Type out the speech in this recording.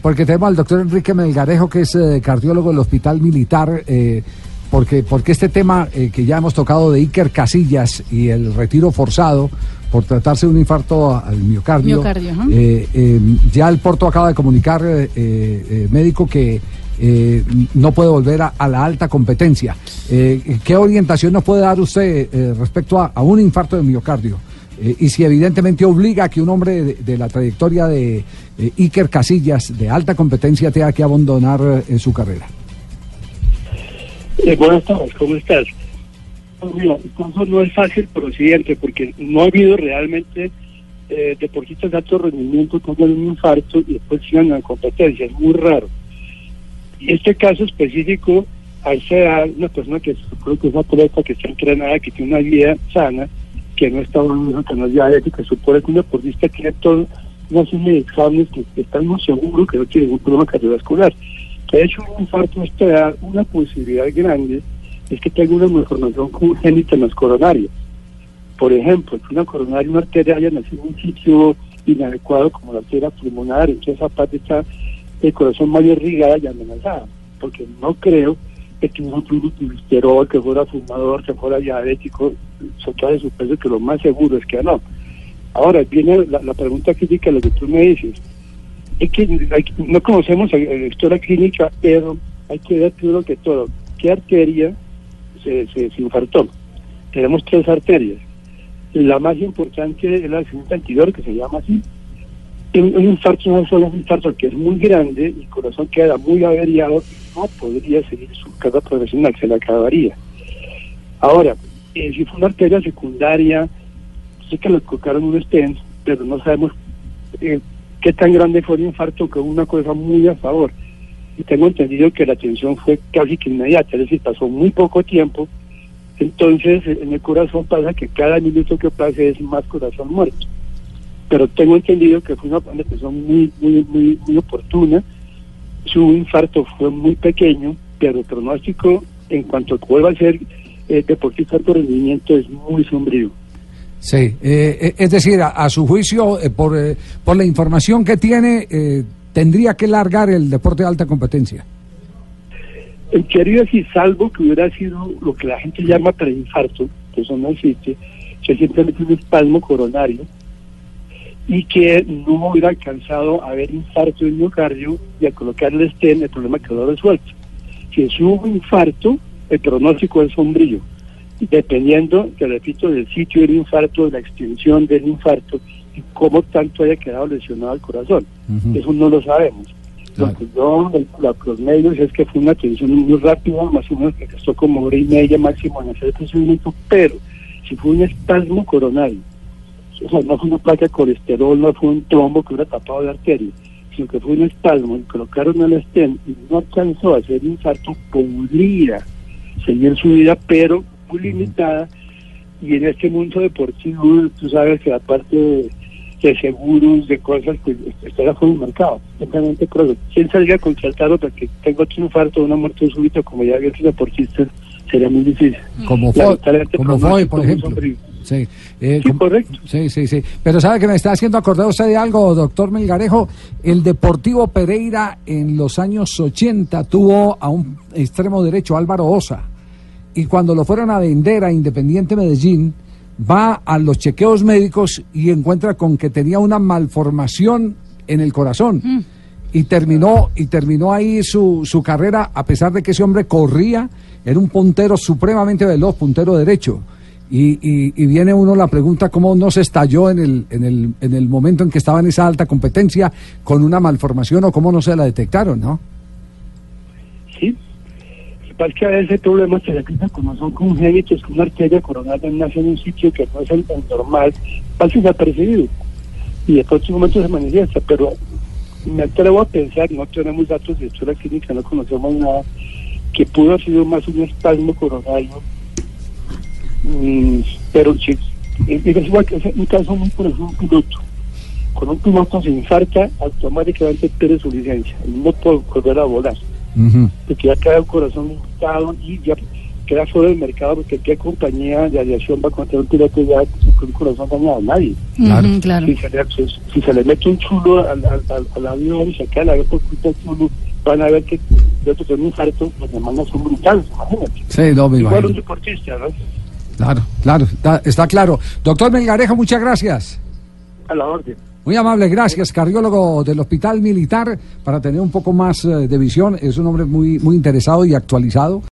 porque tenemos al doctor Enrique Melgarejo, que es eh, cardiólogo del Hospital Militar, eh, porque, porque este tema eh, que ya hemos tocado de Iker Casillas y el retiro forzado por tratarse de un infarto al miocardio, ya el Porto acaba de comunicar, médico, que no puede volver a, la alta competencia. ¿Qué orientación nos puede dar usted respecto a un infarto de miocardio? Eh, y si evidentemente obliga a que un hombre de, la trayectoria de eh, Iker Casillas, de alta competencia, tenga que abandonar eh, su carrera. buenas tardes, ¿cómo estás? Mira, no es fácil, pero porque no ha habido realmente deportistas de alto rendimiento que un infarto y después sigan en competencia, es muy raro. Y este caso específico, a esa edad, una persona que creo que es que está entrenada, que tiene una vida sana, que no está en que no es diabética, supone que un deportista toda una serie de exámenes que, están muy seguros que no tiene ningún problema cardiovascular. Que ha hecho un infarto esta edad, una posibilidad grande es que tenga una malformación congénita en las coronarias. Por ejemplo, que una coronaria, una arteria haya nacido en un sitio inadecuado como la arteria pulmonar, entonces esa parte está el corazón más irrigada y amenazada, porque no creo que tuvo un colesterol, que fuera fumador, que fuera diabético, de su peso, que lo más seguro es que no. Ahora, viene la, pregunta crítica, lo que tú me dices. Es que no conocemos la, historia clínica, pero hay que ver primero que todo. ¿Qué arteria se, se, infartó? Tenemos tres arterias. La más importante es la segunda anterior, que se llama así, un, infarto no solo un infarto que es muy grande y el corazón queda muy averiado no podría seguir su carga profesional, se le acabaría. Ahora, eh, si fue una arteria secundaria, sé que le colocaron un stent, pero no sabemos eh, qué tan grande fue el infarto, que una cosa muy a favor. Y tengo entendido que la atención fue casi que inmediata, es decir, pasó muy poco tiempo. Entonces, en el corazón pasa que cada minuto que pase es más corazón muerto pero tengo entendido que fue una persona muy, muy, muy, muy oportuna. Su infarto fue muy pequeño, pero el pronóstico en cuanto vuelva a ser eh, deportista de rendimiento es muy sombrío. Sí, eh, eh, es decir, a, su juicio, por, por la información que tiene, tendría que largar el deporte de alta competencia. Quería decir, salvo que hubiera sido lo que la gente llama preinfarto, que eso no existe, que simplemente un espasmo coronario, y que no hubiera alcanzado a ver infarto del miocardio y a colocarle stent el problema quedó resuelto. Si es un infarto, el pronóstico es sombrío, dependiendo, te repito, del sitio del infarto, de la extensión del infarto y cómo tanto haya quedado lesionado el corazón. Eso no lo sabemos. Lo que yo, los medios es que fue una atención muy rápida, más o menos que costó como hora y media máximo en hacer el procedimiento, pero si fue un espasmo coronario o sea, no fue una placa de colesterol, no fue un trombo que hubiera tapado la arteria, sino que fue un espasmo y colocaron el stent y no alcanzó a hacer infarto, podría seguir su vida, pero muy limitada. Y en este mundo deportivo, tú sabes que aparte de, de seguros, de cosas, pues está fuera del mercado. Simplemente creo que quien salga a contratar otra que tengo otro infarto, una muerte súbita, como ya había sido deportista, sería muy difícil. Como fue, como fue, por ejemplo. Sí, eh, correcto. Sí, sí, sí. Pero sabe que me está haciendo acordar usted de algo, doctor Melgarejo. El Deportivo Pereira en los años 80 tuvo a un extremo derecho, Álvaro Osa. Y cuando lo fueron a vender a Independiente Medellín, va a los chequeos médicos y encuentra con que tenía una malformación en el corazón. Mm. Y terminó, y terminó ahí su, su carrera, a pesar de que ese hombre corría, era un puntero supremamente veloz, puntero derecho y, y, viene uno la pregunta cómo no se estalló en el, en, el, en el momento en que estaba en esa alta competencia con una malformación o cómo no se la detectaron, ¿no? Sí. Es que a veces problemas se detectan como son congénitos, que una arteria coronal nace en un sitio que no es el, normal, pasa desapercibido. Y de próximo momento se manifiesta, pero me atrevo a pensar, no tenemos datos de historia clínica, no conocemos nada, que pudo haber sido más un espasmo coronario Mm, pero si, es, igual que un caso muy por ejemplo un piloto. Cuando un piloto se infarta, automáticamente pierde su licencia y no puede volver a volar. Porque ya queda el corazón limitado y ya queda fuera del mercado porque qué compañía de aviación va a contratar un piloto ya con un corazón dañado, nadie. Claro. Claro. Si se, le, si- si se le mete un chulo al, al, al- al avión y se queda la por culpa del chulo, van a ver que de otro un infarto, las demandas son brutales, imagínate. Sí, no me Igual un imagino. deportista, ¿no? Claro, claro, está, está claro. Doctor Melgarejo, muchas gracias. A la orden. Muy amable, gracias, cardiólogo del Hospital Militar, para tener un poco más eh, de visión. Es un hombre muy, muy interesado y actualizado.